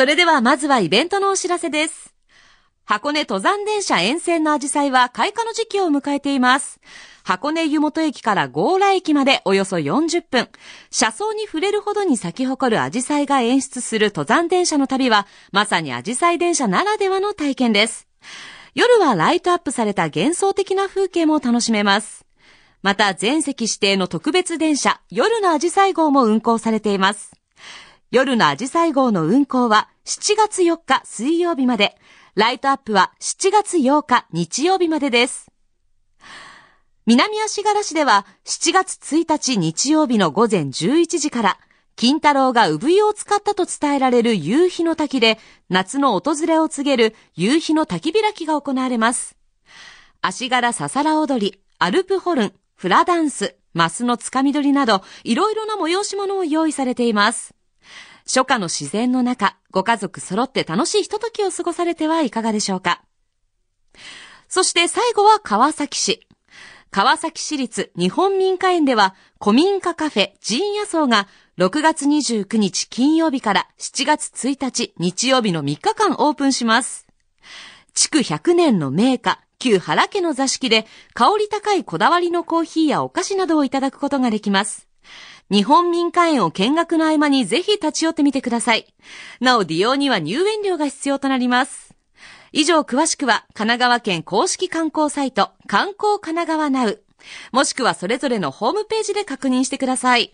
それではまずはイベントのお知らせです。箱根登山電車沿線のアジサイは開花の時期を迎えています。箱根湯本駅から強羅駅までおよそ40分。車窓に触れるほどに咲き誇るアジサイが演出する登山電車の旅は、まさにアジサイ電車ならではの体験です。夜はライトアップされた幻想的な風景も楽しめます。また全席指定の特別電車、夜のアジサイ号も運行されています。夜のアジサイ号の運行は7月4日水曜日まで、ライトアップは7月8日日曜日までです。南足柄市では7月1日日曜日の午前11時から、金太郎が産湯を使ったと伝えられる夕日の滝で、夏の訪れを告げる夕日の滝開きが行われます。足柄ささら踊り、アルプホルン、フラダンス、マスのつかみ取りなど、いろいろな催し物を用意されています。初夏の自然の中、ご家族揃って楽しいひとときを過ごされてはいかがでしょうか。そして最後は川崎市。川崎市立日本民家園では、古民家カフェ陣野草が6月29日金曜日から7月1日日曜日の3日間オープンします。築100年の名家、旧原家の座敷で香り高いこだわりのコーヒーやお菓子などをいただくことができます。日本民間園を見学の合間にぜひ立ち寄ってみてください。なお利用には入園料が必要となります。以上詳しくは神奈川県公式観光サイト観光神奈川ナウもしくはそれぞれのホームページで確認してください。